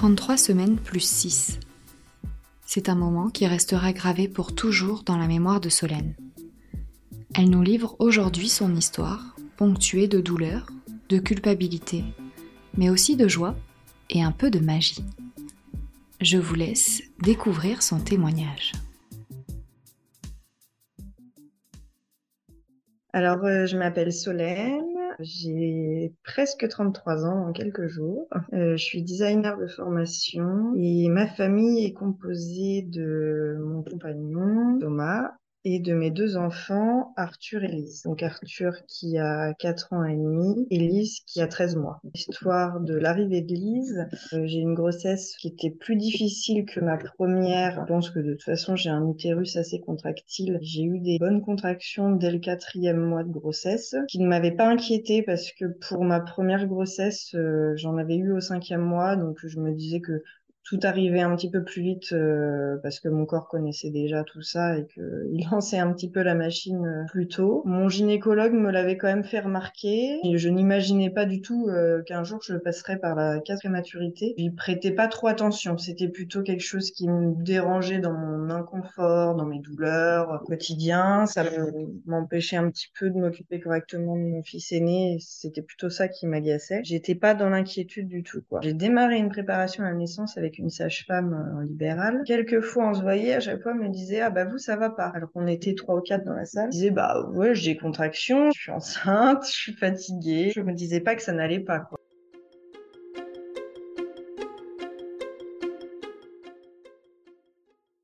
33 semaines plus 6. C'est un moment qui restera gravé pour toujours dans la mémoire de Solène. Elle nous livre aujourd'hui son histoire, ponctuée de douleur, de culpabilité, mais aussi de joie et un peu de magie. Je vous laisse découvrir son témoignage. Alors, euh, je m'appelle Solène, j'ai presque 33 ans en quelques jours. Euh, je suis designer de formation et ma famille est composée de mon compagnon Thomas et de mes deux enfants, Arthur et Lise. Donc Arthur qui a 4 ans et demi et Lise qui a 13 mois. L'histoire de l'arrivée de Lise, euh, j'ai une grossesse qui était plus difficile que ma première. Je pense que de toute façon j'ai un utérus assez contractile. J'ai eu des bonnes contractions dès le quatrième mois de grossesse qui ne m'avaient pas inquiété parce que pour ma première grossesse, euh, j'en avais eu au cinquième mois. Donc je me disais que tout arrivait un petit peu plus vite euh, parce que mon corps connaissait déjà tout ça et qu'il lançait un petit peu la machine euh, plus tôt. Mon gynécologue me l'avait quand même fait remarquer et je n'imaginais pas du tout euh, qu'un jour je passerais par la case prématurité. J'y prêtais pas trop attention. C'était plutôt quelque chose qui me dérangeait dans mon inconfort, dans mes douleurs quotidiennes. Ça m'empêchait un petit peu de m'occuper correctement de mon fils aîné. C'était plutôt ça qui m'agaçait. J'étais pas dans l'inquiétude du tout. J'ai démarré une préparation à la naissance avec une sage-femme euh, en libéral. Quelquefois, on se voyait, à chaque fois, elle me disait, ah bah vous, ça va pas. Alors qu'on était trois ou quatre dans la salle. Je disais, bah ouais, j'ai des contractions, je suis enceinte, je suis fatiguée. Je me disais pas que ça n'allait pas, quoi.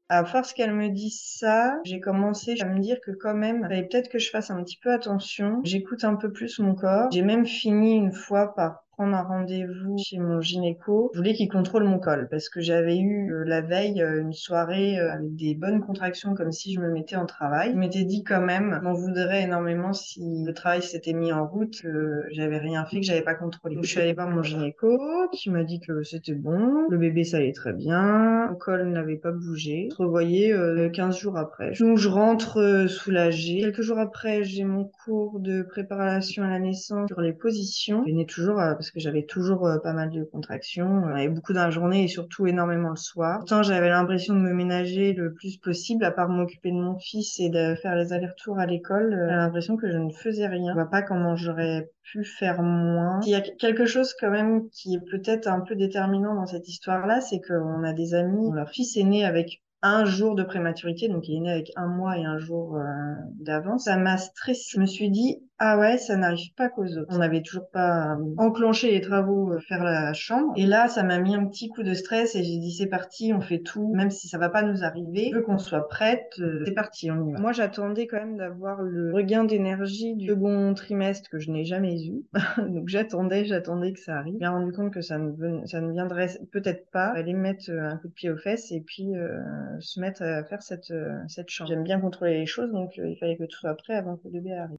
À force qu'elle me dise ça, j'ai commencé à me dire que quand même, peut-être que je fasse un petit peu attention. J'écoute un peu plus mon corps. J'ai même fini une fois par prendre un rendez-vous chez mon gynéco, je voulais qu'il contrôle mon col parce que j'avais eu euh, la veille euh, une soirée euh, avec des bonnes contractions comme si je me mettais en travail. Je m'étais dit quand même, m'en voudrais énormément si le travail s'était mis en route, que j'avais rien fait, que j'avais pas contrôlé. Donc, je suis allée voir mon gynéco qui m'a dit que c'était bon, le bébé ça allait très bien, le col n'avait pas bougé. Je revoyais 15 jours après. Donc je rentre soulagée. Quelques jours après, j'ai mon cours de préparation à la naissance sur les positions. Je venais toujours parce que j'avais toujours euh, pas mal de contractions. Avais beaucoup dans la journée et surtout énormément le soir. Pourtant, j'avais l'impression de me ménager le plus possible, à part m'occuper de mon fils et de faire les allers-retours à l'école. Euh, j'avais l'impression que je ne faisais rien. Je vois pas comment j'aurais pu faire moins. Il y a quelque chose quand même qui est peut-être un peu déterminant dans cette histoire-là, c'est qu'on a des amis, leur fils est né avec un jour de prématurité, donc il est né avec un mois et un jour euh, d'avance. Ça m'a stressé. Je me suis dit, ah ouais, ça n'arrive pas qu'aux autres. On n'avait toujours pas euh, enclenché les travaux, euh, faire la chambre. Et là, ça m'a mis un petit coup de stress et j'ai dit c'est parti, on fait tout, même si ça va pas nous arriver. Je veux qu'on soit prête. Euh, c'est parti, on y va. Moi, j'attendais quand même d'avoir le regain d'énergie du second trimestre que je n'ai jamais eu. Donc j'attendais, j'attendais que ça arrive. J'ai rendu compte que ça ne, ça ne viendrait peut-être pas. Aller mettre un coup de pied aux fesses et puis se mettre à faire cette, cette chambre. J'aime bien contrôler les choses, donc il fallait que tout soit prêt avant que le bébé arrive.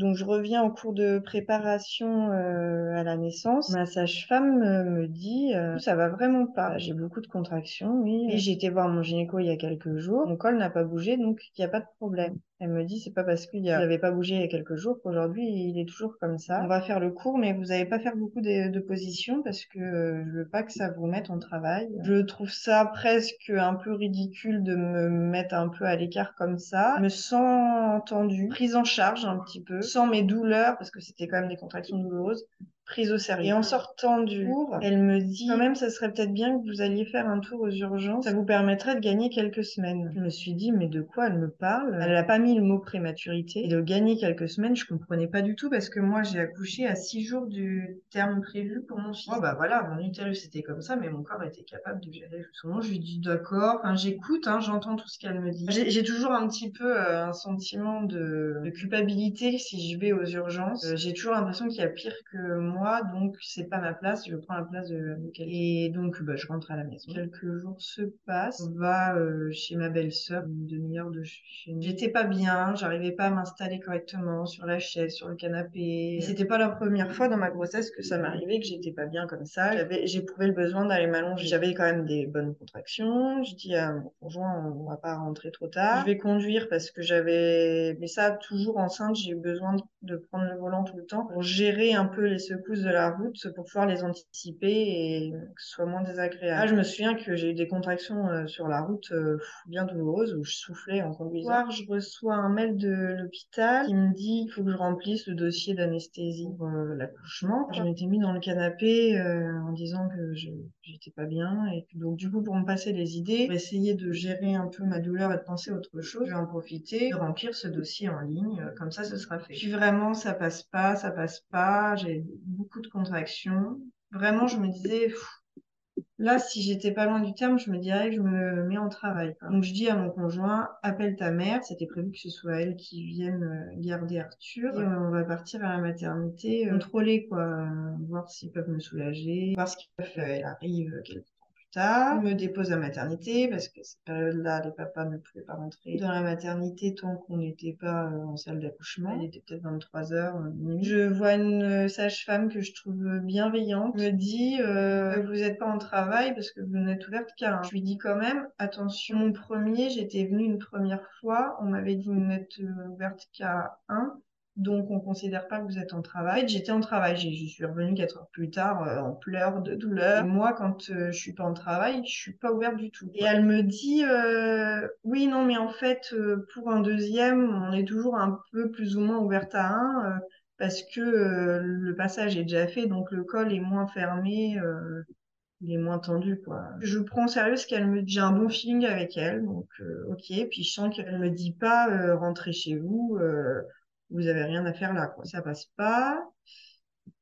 Donc je reviens en cours de préparation euh, à la naissance. Ma sage-femme euh, me dit euh, ça va vraiment pas. J'ai beaucoup de contractions, oui. Et j'ai été voir mon gynéco il y a quelques jours. Mon col n'a pas bougé, donc il n'y a pas de problème. Elle me dit, c'est pas parce qu'il n'avait pas bougé il y a quelques jours qu'aujourd'hui il est toujours comme ça. On va faire le cours, mais vous n'allez pas faire beaucoup de, positions parce que euh, je veux pas que ça vous mette en travail. Je trouve ça presque un peu ridicule de me mettre un peu à l'écart comme ça. Je me sens entendue, prise en charge un petit peu, sans mes douleurs parce que c'était quand même des contractions douloureuses prise au sérieux. Et en sortant du cours, elle me dit quand même, ça serait peut-être bien que vous alliez faire un tour aux urgences. Ça vous permettrait de gagner quelques semaines. Je me suis dit, mais de quoi elle me parle? Elle n'a pas mis le mot prématurité. Et de gagner quelques semaines, je comprenais pas du tout parce que moi, j'ai accouché à six jours du terme prévu pour mon fils. Oh, bah voilà, mon utérus c'était comme ça, mais mon corps était capable de gérer. Souvent, je lui dis d'accord. Enfin, j'écoute, hein, j'entends tout ce qu'elle me dit. J'ai toujours un petit peu euh, un sentiment de, de, culpabilité si je vais aux urgences. Euh, j'ai toujours l'impression qu'il y a pire que moi, donc c'est pas ma place. Je prends la place de, quelqu'un. Et donc, bah, je rentre à la maison. Quelques jours se passent. On va euh, chez ma belle-sœur, une demi-heure de chez nous. J'étais pas bien, j'arrivais pas à m'installer correctement sur la chaise, sur le canapé. Et c'était pas la première fois dans ma grossesse que ça m'arrivait, que j'étais pas bien comme ça. J'avais, j'éprouvais le besoin d'aller m'allonger. J'avais quand même des bonnes contractions. Je dis à mon conjoint, on va pas rentrer trop tard. Je vais conduire parce que j'avais, mais ça, toujours enceinte, j'ai eu besoin de prendre le volant tout le temps pour gérer un peu les secousses de la route, pour pouvoir les anticiper et que ce soit moins désagréable. Là, je me souviens que j'ai eu des contractions euh, sur la route euh, bien douloureuses où je soufflais en conduisant. Soir, je reçois un mail de l'hôpital qui me dit qu'il faut que je remplisse le dossier d'anesthésie pour euh, l'accouchement. Je m'étais mis dans le canapé en disant que je j'étais pas bien et donc du coup pour me passer les idées, pour essayer de gérer un peu ma douleur et de penser à autre chose, je vais en profiter de remplir ce dossier en ligne. Comme ça, ce sera fait. Puis vraiment, ça passe pas, ça passe pas. J'ai beaucoup de contractions. Vraiment, je me disais, Là, si j'étais pas loin du terme, je me dirais que je me mets en travail. Donc je dis à mon conjoint, appelle ta mère. C'était prévu que ce soit elle qui vienne euh, garder Arthur. Et on va partir à la maternité, euh, contrôler quoi, euh, voir s'ils peuvent me soulager, voir ce qu'ils. Elle arrive me dépose à maternité parce que cette période-là, les papas ne pouvaient pas rentrer. Dans la maternité tant qu'on n'était pas euh, en salle d'accouchement. Il était peut-être 23 heures, euh, Je vois une euh, sage-femme que je trouve bienveillante, me dit vous n'êtes pas en travail parce que vous n'êtes ouverte qu'à un. Je lui dis quand même attention, premier, j'étais venue une première fois, on m'avait dit vous n'êtes ouverte qu'à un donc on considère pas que vous êtes en travail. J'étais en travail, je suis revenue quatre heures plus tard euh, en pleurs de douleur. Moi, quand euh, je suis pas en travail, je suis pas ouverte du tout. Et elle me dit euh, oui, non, mais en fait, pour un deuxième, on est toujours un peu plus ou moins ouverte à un parce que le passage est déjà fait, donc le col est moins fermé. il est moins tendu quoi. Je prends au sérieux ce qu'elle me dit. J'ai un bon feeling avec elle, donc ok. Puis je sens qu'elle me dit pas rentrez chez vous vous avez rien à faire là, quoi. Ça passe pas.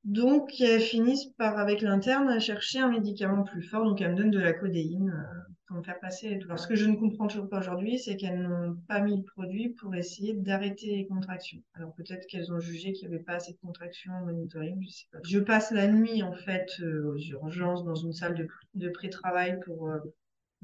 Donc, elles finissent par, avec l'interne, chercher un médicament plus fort. Donc, elles me donnent de la codéine euh, pour me faire passer les. Ce que je ne comprends toujours pas aujourd'hui, c'est qu'elles n'ont pas mis le produit pour essayer d'arrêter les contractions. Alors, peut-être qu'elles ont jugé qu'il n'y avait pas assez de contractions en monitoring, je sais pas. Je passe la nuit, en fait, euh, aux urgences, dans une salle de, de pré-travail pour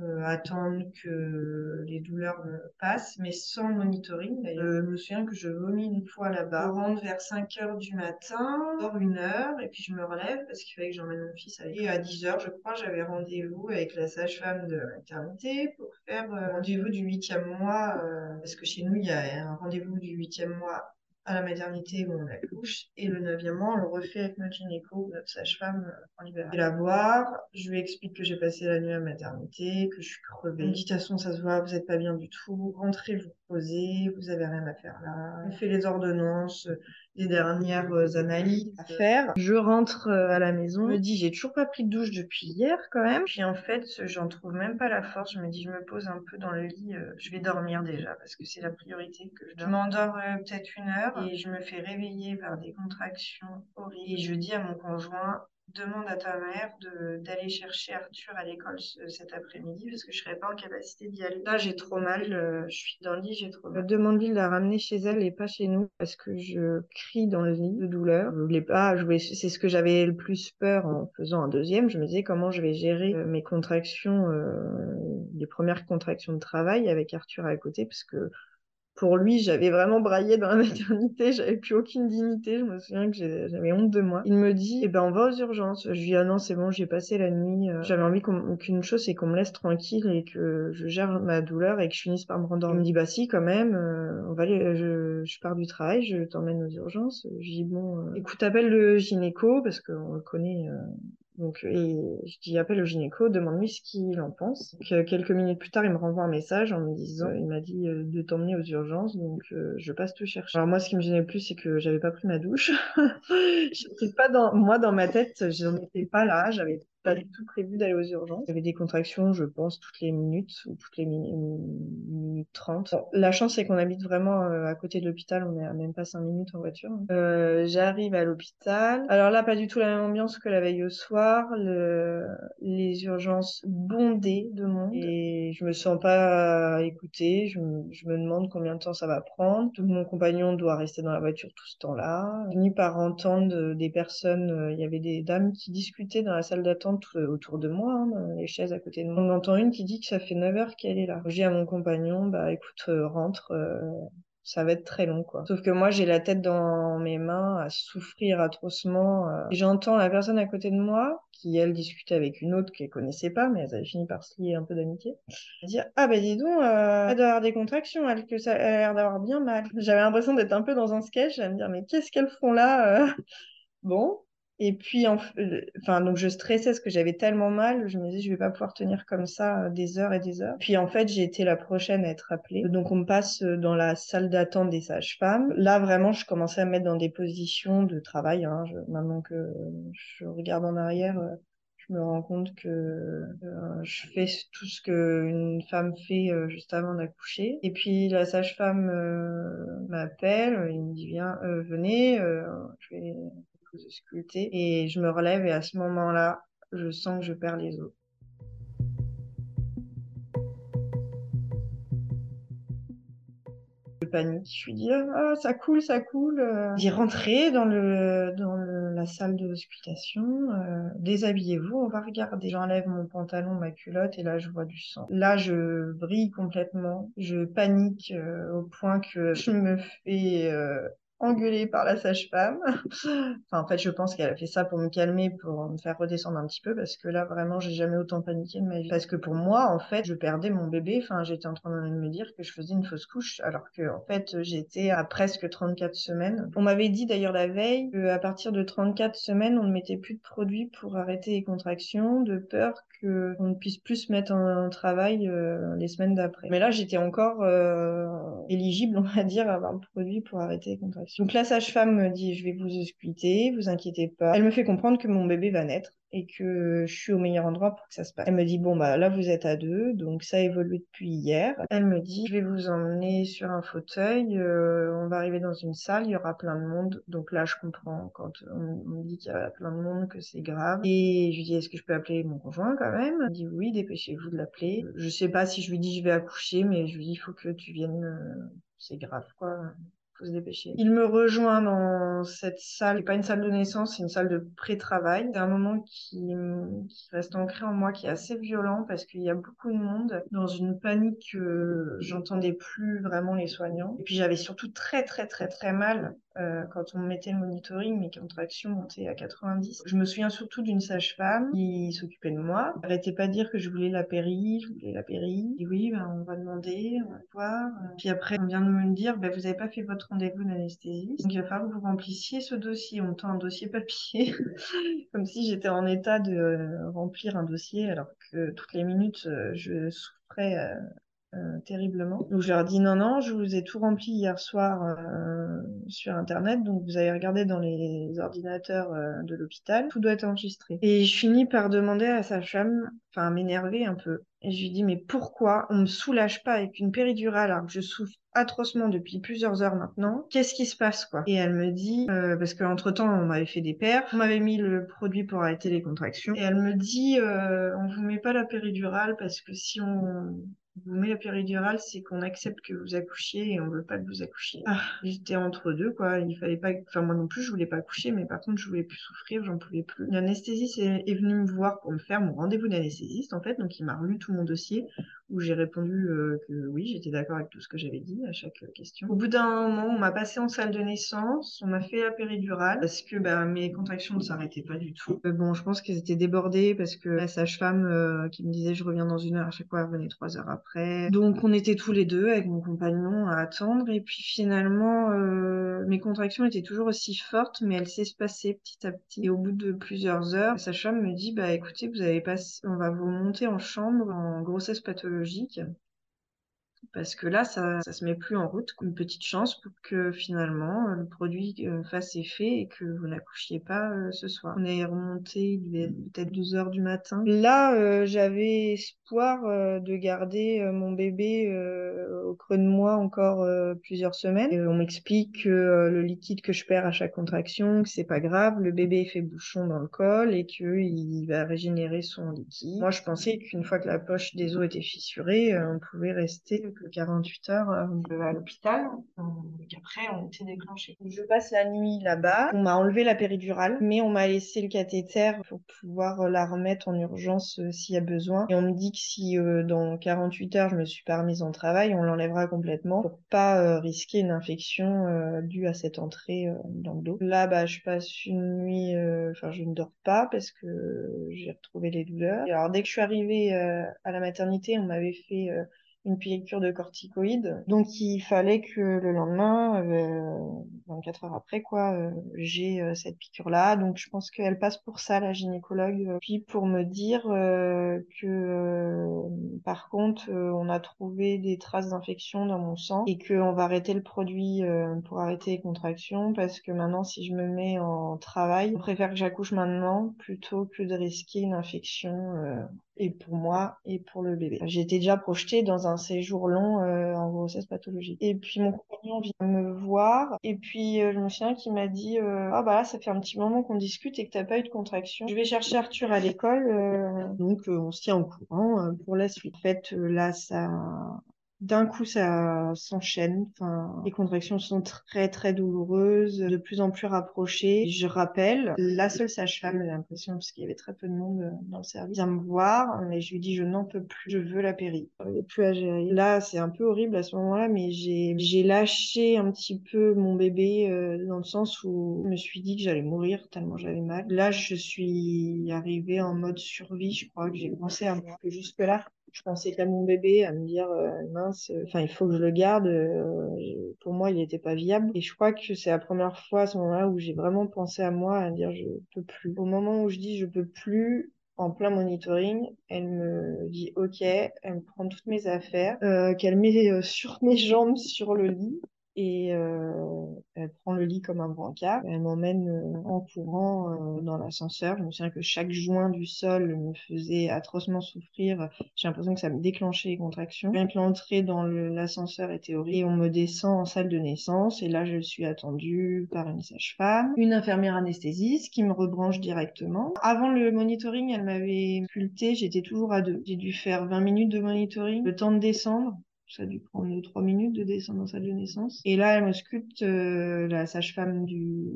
euh, euh, attendre que les douleurs passent, mais sans monitoring. D'ailleurs, euh, je me souviens que je vomis une fois là-bas. Je rentre vers 5 heures du matin, dors une heure, et puis je me relève parce qu'il fallait que j'emmène mon fils à Et à 10 heures, je crois, j'avais rendez-vous avec la sage-femme de la maternité pour faire euh, rendez-vous du huitième mois, parce que chez nous, il y a un rendez-vous du huitième mois à la maternité où on accouche. Et le neuvième mois, on le refait avec notre gynéco, notre sage-femme euh, en libéral. Je vais la voir, je lui explique que j'ai passé la nuit à la maternité, que je suis crevée. Dit, de toute façon, ça se voit, vous n'êtes pas bien du tout. Rentrez vous poser, vous avez rien à faire là. On fait les ordonnances, les dernières euh, analyses à faire. Je rentre euh, à la maison, je me dis j'ai toujours pas pris de douche depuis hier quand même. Puis en fait, j'en trouve même pas la force. Je me dis je me pose un peu dans le lit, euh, je vais dormir déjà parce que c'est la priorité que je, je m'endors peut-être une heure et je me fais réveiller par des contractions horribles. Et je dis à mon conjoint demande à ta mère d'aller chercher Arthur à l'école cet après-midi parce que je serais pas en capacité d'y aller. Là, j'ai trop mal, euh, je suis dans le lit, j'ai trop mal. Demande-lui de la ramener chez elle et pas chez nous parce que je crie dans le lit de douleur. Je voulais pas, je c'est ce que j'avais le plus peur en faisant un deuxième. Je me disais comment je vais gérer euh, mes contractions, euh, les premières contractions de travail avec Arthur à côté parce que pour lui, j'avais vraiment braillé dans la maternité, j'avais plus aucune dignité, je me souviens que j'avais honte de moi. Il me dit, eh ben, on va aux urgences. Je lui dis, ah non, c'est bon, j'ai passé la nuit. Euh, j'avais envie qu'une chose, c'est qu'on me laisse tranquille et que je gère ma douleur et que je finisse par me rendormir. Il me dit, bah si, quand même, euh, on va aller, je, je pars du travail, je t'emmène aux urgences. Je dis, bon, euh, écoute, appelle le gynéco parce qu'on le connaît, Donc, et je dis, appelle le gynéco, demande-lui ce qu'il en pense. Donc, quelques minutes plus tard, il me renvoie un message en me disant, il m'a dit de t'emmener aux urgences, donc je passe te chercher. Alors moi, ce qui me gênait le plus, c'est que j'avais pas pris ma douche. J'étais pas dans, moi, dans ma tête, je n'en étais pas là, j'avais pas du tout prévu d'aller aux urgences. J'avais des contractions, je pense, toutes les minutes ou toutes les minutes 30. la chance, c'est qu'on habite vraiment euh, à côté de l'hôpital. On est à même pas 5 minutes en voiture. Euh, J'arrive à l'hôpital. Alors là, pas du tout la même ambiance que la veille au soir. Le... Les urgences bondées de monde. Et je me sens pas écoutée. Je me, demande combien de temps ça va prendre. Tout mon compagnon doit rester dans la voiture tout ce temps-là. Fini par entendre des personnes. Euh, il y avait des dames qui discutaient dans la salle d'attente euh, autour de moi, hein, les chaises à côté de moi. On entend une qui dit que ça fait 9 heures qu'elle est là. Je dis à mon compagnon, bah écoute, euh, rentre, euh, ça va être très long, quoi. Sauf que moi, j'ai la tête dans mes mains à souffrir atrocement. J'entends la personne à côté de moi, qui elle discutait avec une autre qu'elle connaissait pas, mais elles avaient fini par se lier un peu d'amitié, dire ah ben dis donc, elle doit avoir des contractions, elle que ça, elle a l'air d'avoir bien mal. J'avais l'impression d'être un peu dans un sketch, à me dire mais qu'est-ce qu'elles font là Bon, et puis, euh, enfin, donc je stressais parce que j'avais tellement mal. Je me disais, je vais pas pouvoir tenir comme ça euh, des heures et des heures. Puis en fait, j'ai été la prochaine à être appelée. Donc on me passe euh, dans la salle d'attente des sages-femmes. Là, vraiment, je commençais à me mettre dans des positions de travail. Hein. maintenant que je regarde en arrière, je me rends compte que je fais tout ce qu'une femme fait juste avant d'accoucher. Et puis la sage-femme m'appelle, il me dit viens, venez, je vais sculpter et je me relève et à ce moment-là, je sens que je perds les os. Je panique, je lui dis ah, ça coule, ça coule. J'y rentrer dans le dans la salle de sculptation, euh, déshabillez-vous, on va regarder. J'enlève mon pantalon, ma culotte et là je vois du sang. Là je brille complètement, je panique euh, au point que je me fais euh, engueulée par la sage-femme. enfin, en fait, je pense qu'elle a fait ça pour me calmer, pour me faire redescendre un petit peu, parce que là, vraiment, j'ai jamais autant paniqué de ma vie. Parce que pour moi, en fait, je perdais mon bébé. Enfin, j'étais en train de me dire que je faisais une fausse couche, alors que, en fait, j'étais à presque 34 semaines. On m'avait dit d'ailleurs la veille qu'à partir de 34 semaines, on ne mettait plus de produits pour arrêter les contractions, de peur qu'on ne puisse plus se mettre en, travail euh, les semaines d'après. Mais là, j'étais encore euh, éligible, on va dire, à avoir le produit pour arrêter les contractions. Donc la sage-femme me dit, je vais vous ausculter, vous inquiétez pas. Elle me fait comprendre que mon bébé va naître et que je suis au meilleur endroit pour que ça se passe. Elle me dit, bon, bah là, vous êtes à deux, donc ça a évolué depuis hier. Elle me dit, je vais vous emmener sur un fauteuil, euh, on va arriver dans une salle, il y aura plein de monde. Donc là, je comprends quand on, me dit qu'il y a plein de monde, que c'est grave. Et je lui dis, est-ce que je peux appeler mon conjoint quand même? Elle me dit, oui, dépêchez-vous de l'appeler. Je sais pas si je lui dis, je vais accoucher, mais je lui dis, il faut que tu viennes, euh, c'est grave, quoi Il me rejoint dans cette salle, pas une salle de naissance, c'est une salle de pré-travail. C'est un moment qui, qui, reste ancré en moi, qui est assez violent parce qu'il y a beaucoup de monde dans une panique que j'entendais plus vraiment les soignants. Et puis j'avais surtout très très très très mal euh, quand on mettait le monitoring, mes contractions montaient à 90. Je me souviens surtout d'une sage-femme qui s'occupait de moi. Elle n'arrêtait pas de dire que je voulais la péri, je voulais la péri. Et oui, ben, on va demander, on va voir. Puis après, on vient de me dire, ben, vous n'avez pas fait votre rendez-vous d'anesthésie. Donc il va falloir que vous remplissiez ce dossier. On tend un dossier papier, comme si j'étais en état de remplir un dossier, alors que toutes les minutes, euh, je souffrais euh, euh, terriblement. Donc je leur dis non, non, je vous ai tout rempli hier soir euh, sur Internet, donc vous avez regardé dans les ordinateurs euh, de l'hôpital, tout doit être enregistré. Et je finis par demander à sa femme, enfin m'énerver un peu. Et je lui dis mais pourquoi on me soulage pas avec une péridurale alors que je souffre atrocement depuis plusieurs heures maintenant? Qu'est-ce qui se passe quoi? Et elle me dit parce qu'entre temps on m'avait fait des paires, on m'avait mis le produit pour arrêter les contractions et elle me dit on vous met pas la péridurale parce que si on vous met la péridurale, c'est qu'on accepte que vous accouchiez et on veut pas que vous accouchiez. Ah, j'étais entre deux, quoi. Il fallait pas, enfin, moi non plus, je voulais pas accoucher, mais par contre, je voulais plus souffrir, j'en pouvais plus. L'anesthésiste est, venu me voir pour me faire mon rendez-vous d'anesthésiste, en fait. Donc, il m'a relu tout mon dossier où j'ai répondu euh, que oui, j'étais d'accord avec tout ce que j'avais dit à chaque question. Au bout d'un moment, on m'a passé en salle de naissance, on m'a fait la péridurale parce que bah, mes contractions ne s'arrêtaient pas du tout. Euh, bon, je pense qu'elles étaient débordées parce que la sage-femme euh, qui me disait je reviens dans une heure à chaque fois, elle venait trois heures après. Donc on était tous les deux avec mon compagnon à attendre et puis finalement mes contractions étaient toujours aussi fortes mais elles s'espaçaient petit à petit et au bout de plusieurs heures, la sage-femme me dit bah écoutez, vous avez pas, on va vous monter en chambre en grossesse pathologique logique parce que là, ça, ça se met plus en route. Une petite chance pour que finalement le produit euh, fasse effet et que vous n'accouchiez pas euh, ce soir. On est remonté, il est peut-être 12 heures du matin. Là, euh, j'avais espoir de garder mon bébé au creux de moi encore plusieurs semaines. On m'explique que le liquide que je perds à chaque contraction, que c'est pas grave, le bébé fait bouchon dans le col et qu'il va régénérer son liquide. Moi, je pensais qu'une fois que la poche des os était fissurée, on pouvait rester 48 heures euh, à l'hôpital. Et après, on était déclenché. Je passe la nuit là-bas. On m'a enlevé la péridurale, mais on m'a laissé le cathéter pour pouvoir la remettre en urgence euh, s'il y a besoin. Et on me dit que si euh, dans 48 heures, je me suis pas remise en travail, on l'enlèvera complètement pour pas risquer une infection due à cette entrée dans le dos. Là, bah, je passe une nuit, enfin, je ne dors pas parce que j'ai retrouvé les douleurs. Alors, dès que je suis arrivée à la maternité, on m'avait fait une piqûre de corticoïdes. Donc il fallait que le lendemain, euh, 24 heures après, quoi, euh, j'ai euh, cette piqûre-là. Donc je pense qu'elle passe pour ça, la gynécologue. Euh, puis pour me dire que par contre, on a trouvé des traces d'infection dans mon sang et qu'on va arrêter le produit pour arrêter les contractions parce que maintenant, si je me mets en travail, on préfère que j'accouche maintenant plutôt que de risquer une infection et pour moi et pour le bébé. J'étais déjà projetée dans un séjour long euh, en grossesse pathologique. Et puis mon compagnon vient me voir et puis euh, je me souviens qu'il m'a dit euh, ah bah là ça fait un petit moment qu'on discute et que t'as pas eu de contraction. Je vais chercher Arthur à l'école donc on se tient au courant pour la suite. En fait là ça d'un coup, ça s'enchaîne. Enfin, les contractions sont très très douloureuses, de plus en plus rapprochées. Je rappelle, la seule sage-femme, j'ai l'impression, parce qu'il y avait très peu de monde euh, dans le service, vient me voir, mais je lui dis je n'en peux plus, je veux la péri. Plus à gérer. Là, c'est un peu horrible à ce moment-là, mais j'ai j'ai lâché un petit peu mon bébé euh, dans le sens où je me suis dit que j'allais mourir tellement j'avais mal. Là, je suis arrivée en mode survie. Je crois que j'ai pensé à moi. Que jusque là, je pensais qu'à mon bébé, à me dire euh, mince, enfin il faut que je le garde. Euh, pour moi, il n'était pas viable. Et je crois que c'est la première fois à ce moment-là où j'ai vraiment pensé à moi, à dire je peux plus. Au moment où je dis je peux plus, en plein monitoring, elle me dit ok, elle me prend toutes mes affaires, euh, qu'elle met sur mes jambes sur le lit et euh, elle prend le lit comme un brancard. Elle m'emmène euh, en courant euh, dans l'ascenseur. Je me souviens que chaque joint du sol me faisait atrocement souffrir. J'ai l'impression que ça me déclenchait les contractions. Bien que l'entrée dans l'ascenseur était horrible. On me descend en salle de naissance et là je suis attendue par une sage-femme, une infirmière anesthésiste qui me rebranche directement. Avant le monitoring, elle m'avait sculpté, j'étais toujours à deux. J'ai dû faire 20 minutes de monitoring, le temps de descendre ça a dû prendre trois minutes de descendre dans la salle de naissance. Et là, elle me sculpte, euh, la sage-femme du,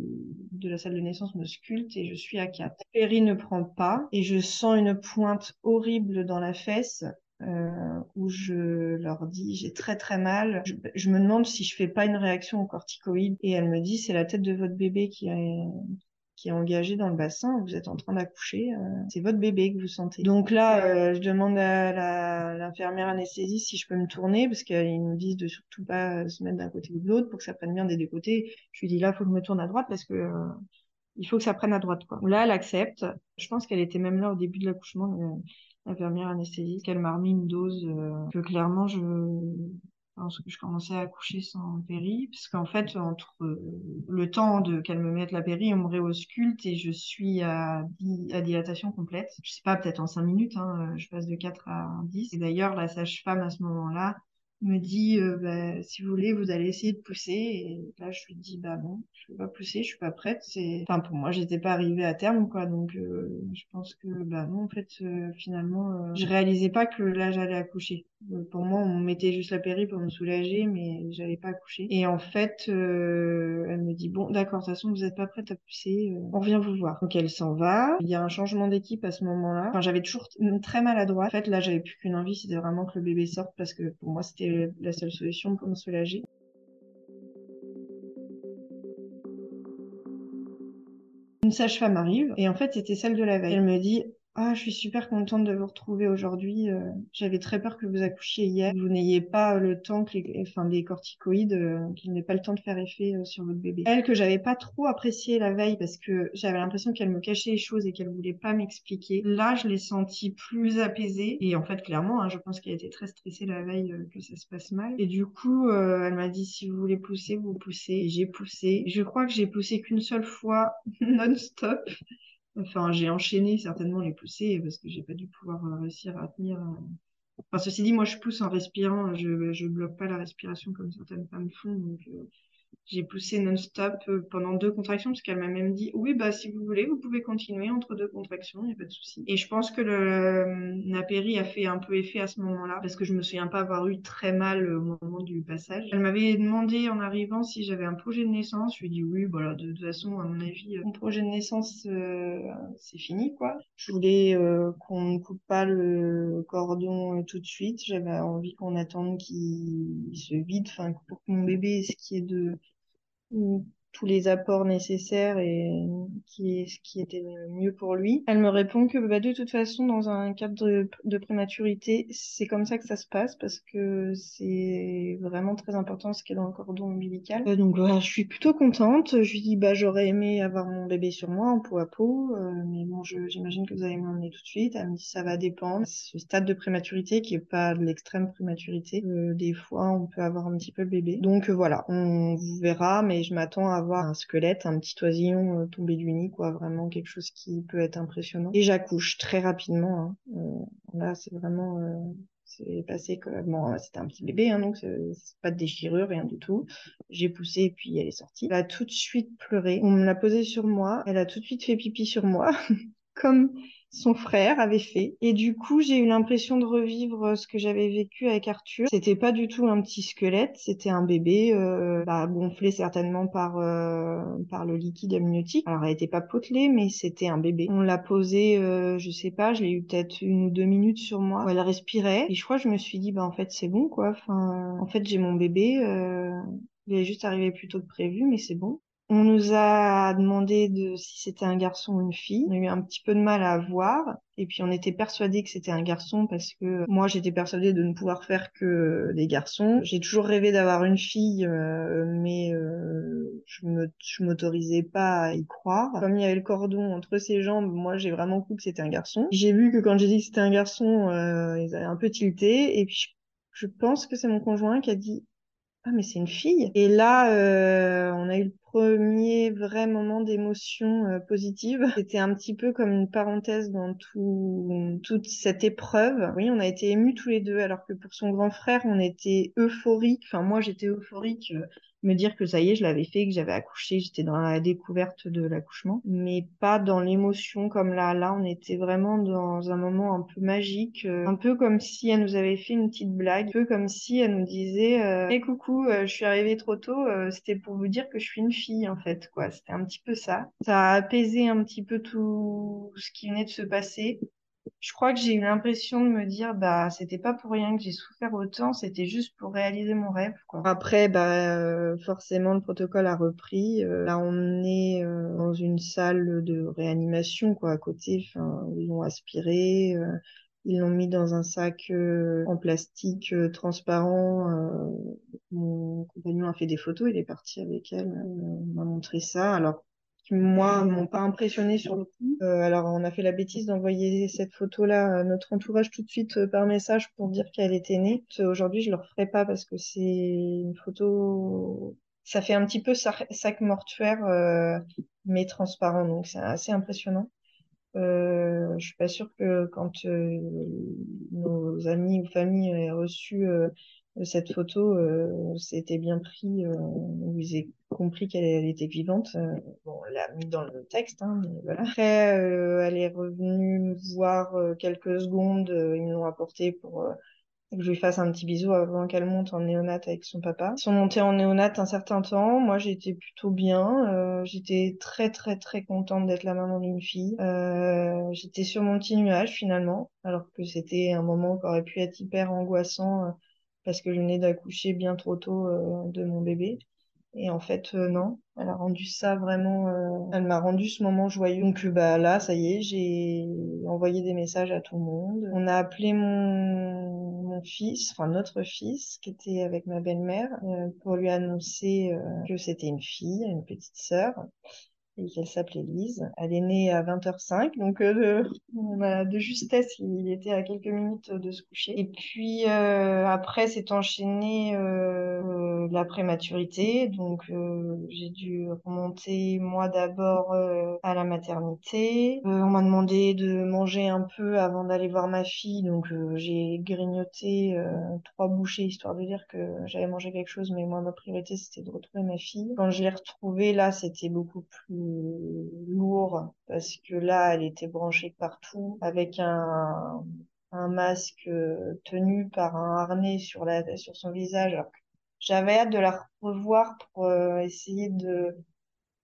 de la salle de naissance me sculpte et je suis à quatre. Péri ne prend pas et je sens une pointe horrible dans la fesse. Euh, où je leur dis j'ai très très mal. Je, je, me demande si je fais pas une réaction au corticoïde et elle me dit c'est la tête de votre bébé qui, est, qui est engagé dans le bassin, vous êtes en train d'accoucher, euh, c'est votre bébé que vous sentez. Donc là, euh, je demande à l'infirmière anesthésiste si je peux me tourner, parce qu'ils nous disent de surtout pas se mettre d'un côté ou de l'autre pour que ça prenne bien des deux côtés. Je lui dis là, faut que je me tourne à droite parce que euh, il faut que ça prenne à droite. Quoi. Là, elle accepte. Je pense qu'elle était même là au début de l'accouchement, l'infirmière anesthésiste, qu'elle m'a remis une dose que clairement je parce que je commençais à accoucher sans péri, parce qu'en fait, entre euh, le temps de qu'elle me mette la péri, on me réausculte et je suis à, dilatation complète. Je sais pas, peut-être en 5 minutes, hein, je passe de 4 à 10. Et d'ailleurs, la sage-femme à ce moment-là me dit, euh, bah, si vous voulez, vous allez essayer de pousser. Et là, je lui dis, bah non, je vais pas pousser, je suis pas prête. Enfin, pour moi, j'étais pas arrivée à terme, quoi. Donc, euh, je pense que, bah non, en fait, finalement, je réalisais pas que là, j'allais accoucher Pour moi, on mettait juste la péri pour me soulager, mais j'allais pas accoucher. Et en fait, euh, elle me dit bon, d'accord, de toute façon, vous n'êtes pas prête à pousser, euh, on revient vous voir. Donc elle s'en va. Il y a un changement d'équipe à ce moment-là. Enfin, j'avais toujours très maladroit. En fait, là, j'avais plus qu'une envie, c'était vraiment que le bébé sorte parce que pour moi, c'était la seule solution pour me soulager. Une sage-femme arrive et en fait, c'était celle de la veille. Elle me dit ah, je suis super contente de vous retrouver aujourd'hui. Euh, j'avais très peur que vous accouchiez hier. Vous n'ayez pas le temps que les, enfin, des corticoïdes, euh, qu'ils n'aient pas le temps de faire effet euh, sur votre bébé. Elle que j'avais pas trop appréciée la veille parce que j'avais l'impression qu'elle me cachait les choses et qu'elle voulait pas m'expliquer. Là, je l'ai sentie plus apaisée et en fait, clairement, hein, je pense qu'elle était très stressée la veille que ça se passe mal. Et du coup, elle m'a dit si vous voulez pousser, vous poussez. Et j'ai poussé. Je crois que j'ai poussé qu'une seule fois non-stop. Enfin, j'ai enchaîné certainement les poussées parce que j'ai pas dû pouvoir euh, réussir à tenir. Euh. Enfin, ceci dit, moi, je pousse en respirant. Je, bloque pas la respiration comme certaines femmes font. Euh, j'ai poussé non-stop euh, pendant deux contractions parce qu'elle m'a même dit oui bah si vous voulez vous pouvez continuer entre deux contractions, il n'y a pas de souci. Et je pense que le euh, Napéry a fait un peu effet à ce moment-là parce que je me souviens pas avoir eu très mal au moment du passage. Elle m'avait demandé en arrivant si j'avais un projet de naissance. Je lui ai dit oui, voilà, de, toute façon à mon avis mon projet de naissance euh, c'est fini quoi. Je voulais qu'on ne coupe pas le cordon tout de suite. J'avais envie qu'on attende qu'il se vide, enfin pour que mon bébé ce qui est de 嗯。Tous les apports nécessaires et qui ce qui était mieux pour lui. Elle me répond que bah, de toute façon, dans un cadre de, prématurité, c'est comme ça que ça se passe parce que c'est vraiment très important ce qui est dans le cordon ombilical. Euh, donc voilà, je suis plutôt contente. Je lui dis bah j'aurais aimé avoir mon bébé sur moi en peau à peau, euh, mais bon, j'imagine que vous allez m'emmener tout de suite. Elle me dit ça va dépendre. Ce stade de prématurité qui est pas de l'extrême prématurité, euh, des fois on peut avoir un petit peu le bébé. Donc voilà, on vous verra, mais je m'attends à un squelette, un petit oisillon euh, tombé du nid, quoi, vraiment quelque chose qui peut être impressionnant. Et j'accouche très rapidement. Hein. Euh, là, c'est vraiment, euh, c'est passé comme, bon, c'était un petit bébé, hein, donc pas de déchirure, rien du tout. J'ai poussé et puis elle est sortie. Elle a tout de suite pleuré. On me l'a posée sur moi. Elle a tout de suite fait pipi sur moi, comme son frère avait fait. Et du coup, j'ai eu l'impression de revivre euh, ce que j'avais vécu avec Arthur. C'était pas du tout un petit squelette, c'était un bébé euh, bah, gonflé certainement par euh, par le liquide amniotique. Alors, elle était pas potelée, mais c'était un bébé. On l'a posé, euh, je sais pas, je l'ai eu peut-être une ou deux minutes sur moi. elle respirait et je crois je me suis dit, bah en fait c'est bon quoi. Enfin, en fait j'ai mon bébé. il est juste arrivé plus tôt que prévu, mais c'est bon. On nous a demandé de si c'était un garçon ou une fille. On a eu un petit peu de mal à voir. Et puis on était persuadé que c'était un garçon parce que moi j'étais persuadée de ne pouvoir faire que des garçons. J'ai toujours rêvé d'avoir une fille, euh, mais euh, je me je m'autorisais pas à y croire. Comme il y avait le cordon entre ses jambes, moi j'ai vraiment cru que c'était un garçon. J'ai vu que quand j'ai dit que c'était un garçon, euh, ils avaient un peu tilté. Et puis je pense que c'est mon conjoint qui a dit ah mais c'est une fille. Et là, euh, on a eu le premier vrai moment d'émotion euh, positive. C'était un petit peu comme une parenthèse dans tout, toute cette épreuve. Oui, on a été émus tous les deux, alors que pour son grand frère, on était euphorique. Enfin, moi, j'étais euphorique. Euh, me dire que ça y est, je l'avais fait, que j'avais accouché, j'étais dans la découverte de l'accouchement, mais pas dans l'émotion comme là. Là, on était vraiment dans un moment un peu magique, euh, un peu comme si elle nous avait fait une petite blague, un peu comme si elle nous disait euh, hey, coucou, euh, je suis arrivée trop tôt, c'était pour vous dire que je suis une fille en fait, quoi. C'était un petit peu ça. Ça a apaisé un petit peu tout ce qui venait de se passer je crois que j'ai eu l'impression de me dire bah c'était pas pour rien que j'ai souffert autant, c'était juste pour réaliser mon rêve quoi. Après bah euh, forcément le protocole a repris. Euh, là on est euh, dans une salle de réanimation quoi à côté, ils l'ont aspiré, ils l'ont mis dans un sac en plastique transparent. mon compagnon a fait des photos, il est parti avec elle, m'a montré ça. Alors moi, m'ont pas impressionné sur le coup. Euh, alors, on a fait la bêtise d'envoyer cette photo-là à notre entourage tout de suite euh, par message pour dire qu'elle était née. Aujourd'hui, je le referai pas parce que c'est une photo. Ça fait un petit peu sac mortuaire, euh, mais transparent, donc c'est assez impressionnant. Euh, je suis pas sûre que quand euh, nos amis ou familles aient reçu cette photo, euh, c'était bien pris, euh, vous avez compris qu'elle était vivante. Euh, bon, on l'a mis dans le texte, hein, mais voilà. Après, euh, elle est revenue me voir quelques secondes, ils me l'ont apporté pour que je lui fasse un petit bisou avant qu'elle monte en néonate avec son papa. Ils sont montés en néonate un certain temps. Moi, j'étais plutôt bien. Euh, j'étais très, très, très contente d'être la maman d'une fille. Euh, j'étais sur mon petit nuage finalement, alors que c'était un moment qui aurait pu être hyper angoissant euh, parce que je venais d'accoucher bien trop tôt euh, de mon bébé. Et en fait, euh, non, elle a rendu ça vraiment, euh, elle m'a rendu ce moment joyeux. Donc bah là, ça y est, j'ai envoyé des messages à tout le monde. On a appelé mon, mon fils, enfin notre fils, qui était avec ma belle-mère, pour lui annoncer que c'était une fille, une petite sœur et qu'elle s'appelait Lise. Elle est née à 20h05, donc euh, de justesse, il était à quelques minutes de se coucher. Et puis euh, après, c'est enchaîné euh, la prématurité, donc euh, j'ai dû remonter moi d'abord à la maternité. On m'a demandé de manger un peu avant d'aller voir ma fille, donc j'ai grignoté trois bouchées histoire de dire que j'avais mangé quelque chose, mais moi ma priorité c'était de retrouver ma fille. Quand je l'ai retrouvée là, c'était beaucoup plus lourd parce que là, elle était branchée partout avec un, un masque tenu par un harnais sur la, sur son visage. J'avais hâte de la revoir pour euh, essayer de,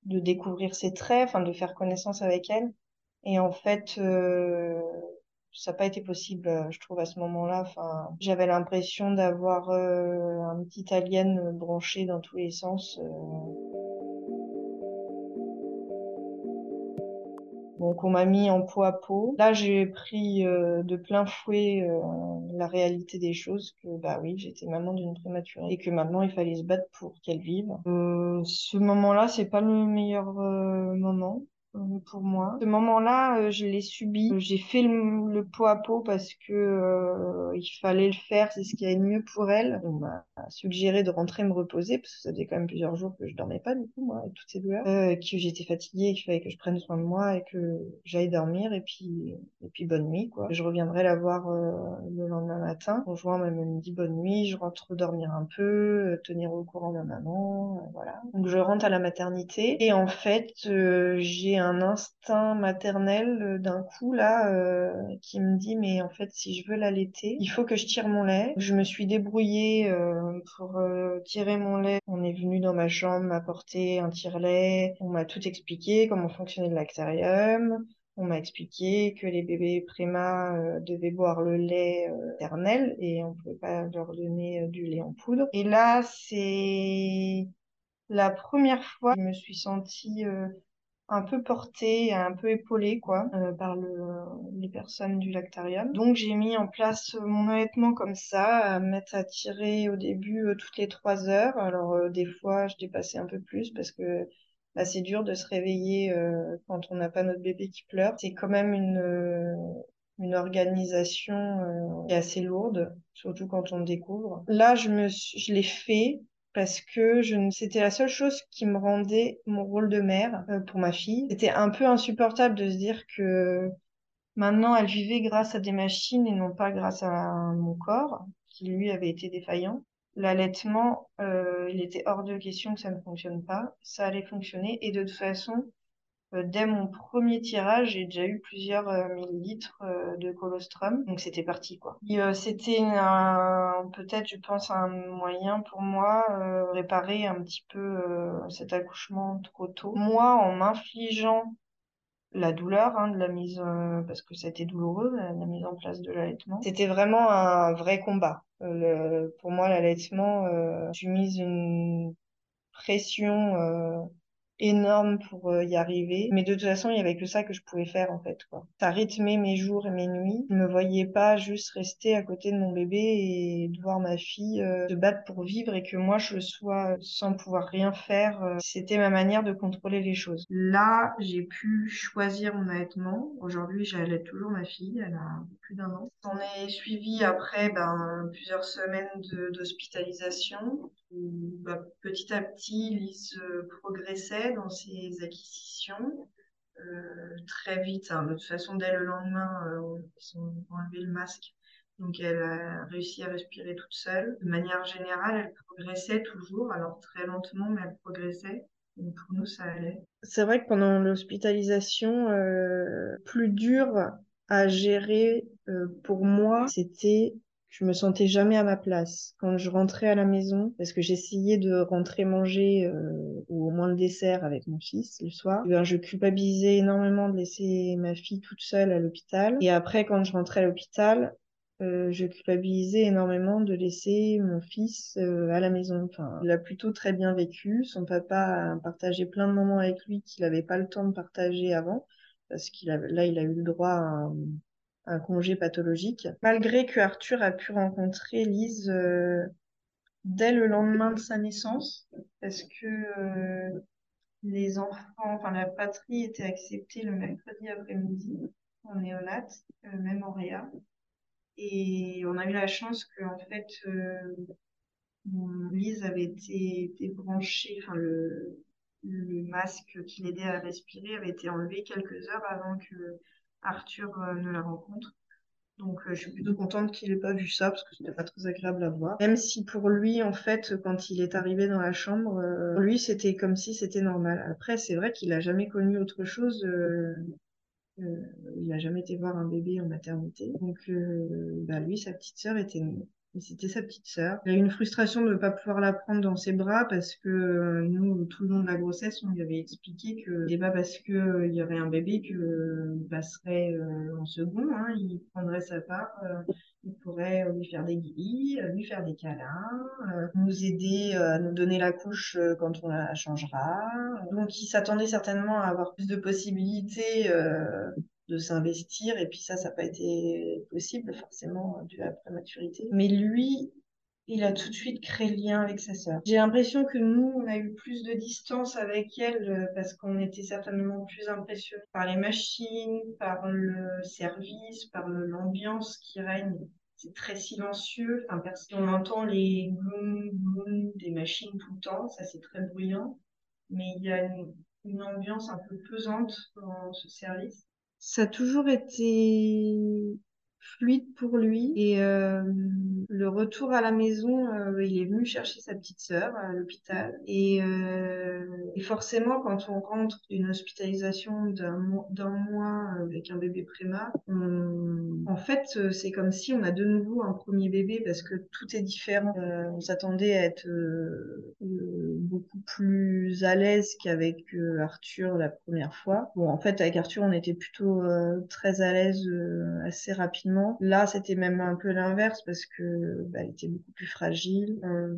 de découvrir ses traits, enfin de faire connaissance avec elle. Et en fait, euh, ça n'a pas été possible, je trouve, à ce moment-là. Enfin, j'avais l'impression d'avoir euh, un petit alien branché dans tous les sens. Donc on m'a mis en peau à peau. Là, j'ai pris euh, de plein fouet euh, la réalité des choses que bah oui, j'étais maman d'une prématurée et que maintenant il fallait se battre pour qu'elle vive. Euh, ce moment-là, c'est pas le meilleur moment pour moi. Ce moment-là, euh, je l'ai subi. J'ai fait le, le, pot à pot parce que euh, il fallait le faire, c'est ce qui est mieux pour elle. On m'a suggéré de rentrer me reposer parce que ça faisait quand même plusieurs jours que je dormais pas du coup moi avec toutes ces douleurs, euh, que j'étais fatiguée, qu'il fallait que je prenne soin de moi et que j'aille dormir et puis et puis bonne nuit quoi. Je reviendrai la voir euh, le lendemain matin. Bonjour, elle me dit bonne nuit, je rentre dormir un peu, euh, tenir au courant ma maman, euh, voilà. Donc je rentre à la maternité et en fait j'ai un instinct maternel euh, d'un coup là euh, qui me dit mais en fait si je veux l'allaiter il faut que je tire mon lait. Je me suis débrouillée euh, pour tirer mon lait. On est venu dans ma chambre m'apporter un tire-lait. On m'a tout expliqué comment fonctionnait le lactarium. On m'a expliqué que les bébés préma devaient boire le lait maternel et on pouvait pas leur donner du lait en poudre. Et là c'est la première fois que je me suis sentie un peu portée, un peu épaulée quoi, euh, par le, les personnes du lactarium. Donc j'ai mis en place mon allaitement comme ça, à mettre à tirer au début euh, toutes les trois heures. Alors euh, des fois je dépassais un peu plus parce que bah, c'est dur de se réveiller euh, quand on n'a pas notre bébé qui pleure. C'est quand même une euh, une organisation qui est assez lourde, surtout quand on découvre. Là, je me, je l'ai fait parce que je c'était la seule chose qui me rendait mon rôle de mère euh, pour ma fille. C'était un peu insupportable de se dire que maintenant elle vivait grâce à des machines et non pas grâce à mon corps qui lui avait été défaillant. L'allaitement, euh, il était hors de question que ça ne fonctionne pas. Ça allait fonctionner et de toute façon, dès mon premier tirage, j'ai déjà eu plusieurs euh, millilitres euh, de colostrum, donc c'était parti quoi. c'était peut-être, je pense, un moyen pour moi euh, réparer un petit peu cet accouchement trop tôt. Moi, en m'infligeant la douleur hein, de la mise, parce que ça a été douloureux, la, mise en place de l'allaitement, c'était vraiment un vrai combat. Pour moi, l'allaitement, j'ai mis une pression énorme pour euh, y arriver. Mais de toute façon, il y avait que ça que je pouvais faire en fait. Quoi. Ça rythmait mes jours et mes nuits. Je me voyais pas juste rester à côté de mon bébé et de voir ma fille euh, se battre pour vivre et que moi je sois sans pouvoir rien faire. Euh, C'était ma manière de contrôler les choses. Là, j'ai pu choisir mon allaitement. Aujourd'hui, j'allais toujours ma fille. Elle a plus d'un an. On est suivi après ben, plusieurs semaines d'hospitalisation bah, petit à petit, Lise progressait dans ses acquisitions. Euh, très vite, hein, de toute façon, dès le lendemain, euh, ils ont enlevé le masque. Donc, elle a réussi à respirer toute seule. De manière générale, elle progressait toujours, alors très lentement, mais elle progressait. Donc, pour nous, ça allait. C'est vrai que pendant l'hospitalisation, euh, plus dur à gérer pour moi, c'était je me sentais jamais à ma place. Quand je rentrais à la maison, parce que j'essayais de rentrer manger euh, ou au moins le dessert avec mon fils le soir, eh ben, je culpabilisais énormément de laisser ma fille toute seule à l'hôpital. Et après, quand je rentrais à l'hôpital, euh, je culpabilisais énormément de laisser mon fils euh, à la maison. Enfin, il a plutôt très bien vécu. Son papa a partagé plein de moments avec lui qu'il n'avait pas le temps de partager avant, parce qu'il là, il a eu le droit à un, un congé pathologique. Malgré que Arthur a pu rencontrer Lise euh, dès le lendemain de sa naissance, parce que euh, les enfants, enfin la patrie était acceptée le mercredi après-midi en néonat, euh, même en réa. Et on a eu la chance que en fait Lise avait été débranchée, enfin le, le masque qui l'aidait à respirer avait été enlevé quelques heures avant que Arthur euh, ne la rencontre. Donc euh, je suis plutôt contente qu'il ait pas vu ça parce que c'était pas très agréable à voir. Même si pour lui, en fait, quand il est arrivé dans la chambre, euh, lui c'était comme si c'était normal. Après, c'est vrai qu'il a jamais connu autre chose. il n'a jamais été voir un bébé en maternité. Donc bah, lui, sa petite sœur était c'était sa petite sœur. Il a eu une frustration de ne pas pouvoir la prendre dans ses bras parce que euh, nous, tout le long de la grossesse, on lui avait expliqué que c'est pas parce que euh, il y aurait un bébé que euh, il passerait en second. Hein, il prendrait sa part. il pourrait lui faire des guillis, lui faire des câlins, nous aider à nous donner la couche quand on la changera. Donc, il s'attendait certainement à avoir plus de possibilités de s'investir. Et puis ça, ça n'a pas été possible forcément dû à la prématurité. Mais lui, il a tout de suite créé le lien avec sa sœur. J'ai l'impression que nous, on a eu plus de distance avec elle euh, parce qu'on était certainement plus impressionnés par les machines, par le service, par l'ambiance qui règne. C'est très silencieux. Enfin, on entend les gloum, gloum des machines tout le temps. Ça, c'est très bruyant. Mais il y a une ambiance un peu pesante dans ce service ça a toujours été fluide pour lui. Et euh, le retour à la maison, euh, il est venu chercher sa petite sœur à l'hôpital. Et, euh, et, forcément, quand on rentre d'une hospitalisation d'un mois avec un bébé préma, en fait, c'est comme si on a de nouveau un premier bébé parce que tout est différent. on s'attendait à être beaucoup plus à l'aise qu'avec Arthur la première fois. Bon, en fait, avec Arthur, on était plutôt très à l'aise assez rapidement Là, c'était même un peu l'inverse parce que bah, elle était beaucoup plus fragile. Euh,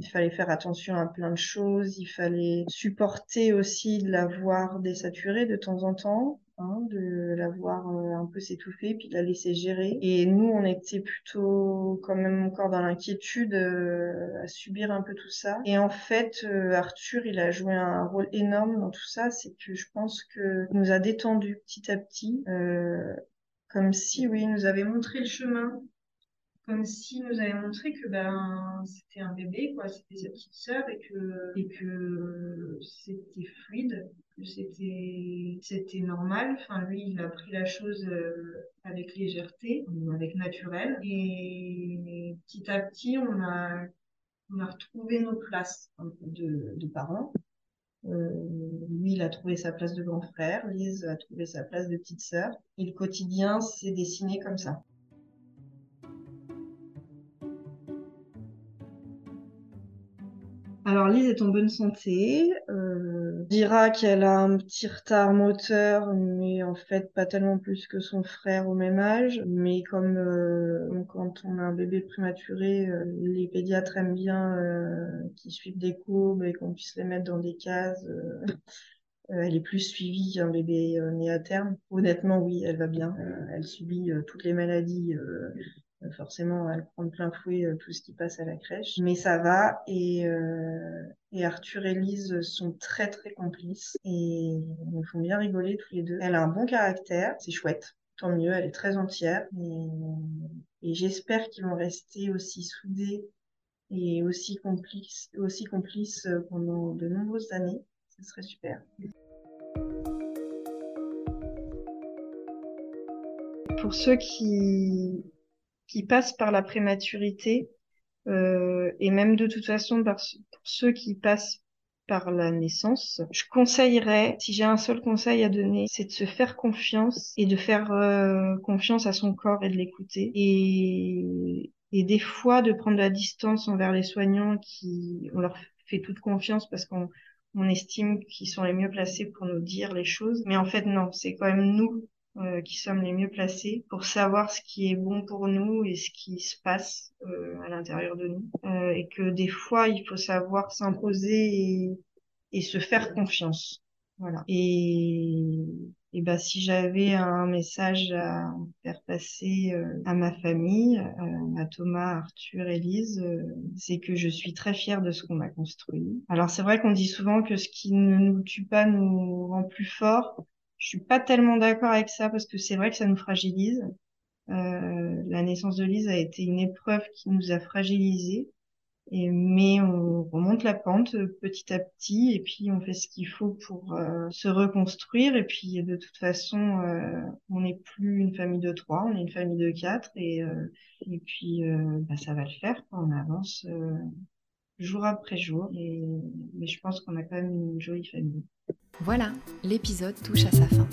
il fallait faire attention à plein de choses. Il fallait supporter aussi de la voir désaturée de temps en temps. Hein, de la voir euh, un peu s'étouffer puis de la laisser gérer et nous on était plutôt quand même encore dans l'inquiétude euh, à subir un peu tout ça et en fait Arthur il a joué un rôle énorme dans tout ça c'est que je pense que nous a détendu petit à petit comme si, oui, nous avait montré le chemin, comme si nous avait montré que ben c'était un bébé, quoi, c'était sa petite sœur et que et que c'était fluide, que c'était c'était normal. Enfin, lui, il a pris la chose euh, avec légèreté, avec naturel, et petit à petit, on a on a retrouvé nos places de, de parents. Euh, lui, il a trouvé sa place de grand frère, Lise a trouvé sa place de petite sœur. Et le quotidien s'est dessiné comme ça. Alors Lise est en bonne santé. Euh, dira qu'elle a un petit retard moteur, mais en fait pas tellement plus que son frère au même âge. Mais comme euh, quand on a un bébé prématuré, euh, les pédiatres aiment bien euh, qu'ils suivent des courbes et qu'on puisse les mettre dans des cases. elle est plus suivie qu'un bébé né à terme. Honnêtement, oui, elle va bien. elle subit toutes les maladies forcément elle prend plein fouet euh, tout ce qui passe à la crèche. Mais ça va et, euh, et Arthur et Lise sont très très complices et ils font bien rigoler tous les deux. Elle a un bon caractère, c'est chouette. Tant mieux, elle est très entière et, et j'espère qu'ils vont rester aussi soudés et aussi complices, aussi complices pendant de nombreuses années. Ce serait super. Pour ceux qui qui passent par la prématurité euh, et même de toute façon pour ceux qui passent par la naissance, je conseillerais, si j'ai un seul conseil à donner, c'est de se faire confiance et de faire euh, confiance à son corps et de l'écouter et et des fois de prendre la distance envers les soignants qui, on leur fait toute confiance parce qu'on on estime qu'ils sont les mieux placés pour nous dire les choses. Mais en fait, non, c'est quand même nous euh, qui sommes les mieux placés pour savoir ce qui est bon pour nous et ce qui se passe euh, à l'intérieur de nous. Euh, et que des fois, il faut savoir s'imposer et, et se faire confiance. Voilà. Et, et ben, si j'avais un message à faire passer euh, à ma famille, euh, à Thomas, Arthur, Élise, euh, c'est que je suis très fière de ce qu'on a construit. Alors c'est vrai qu'on dit souvent que ce qui ne nous tue pas nous rend plus forts. Je suis pas tellement d'accord avec ça parce que c'est vrai que ça nous fragilise. la naissance de Lise a été une épreuve qui nous a fragilisés. Et, mais on remonte la pente euh, petit à petit et puis on fait ce qu'il faut pour euh, se reconstruire. Et puis de toute façon, euh, on n'est plus une famille de trois, on est une famille de quatre. Et, et puis bah, ça va le faire. On avance jour après jour. Et, mais je pense qu'on a quand même une jolie famille. Voilà, l'épisode touche à sa fin.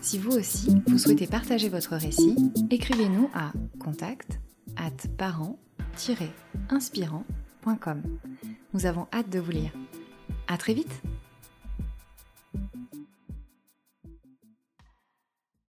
Si vous aussi, vous souhaitez partager votre récit, écrivez-nous à contact at parents-inspirant nous avons hâte de vous lire. À très vite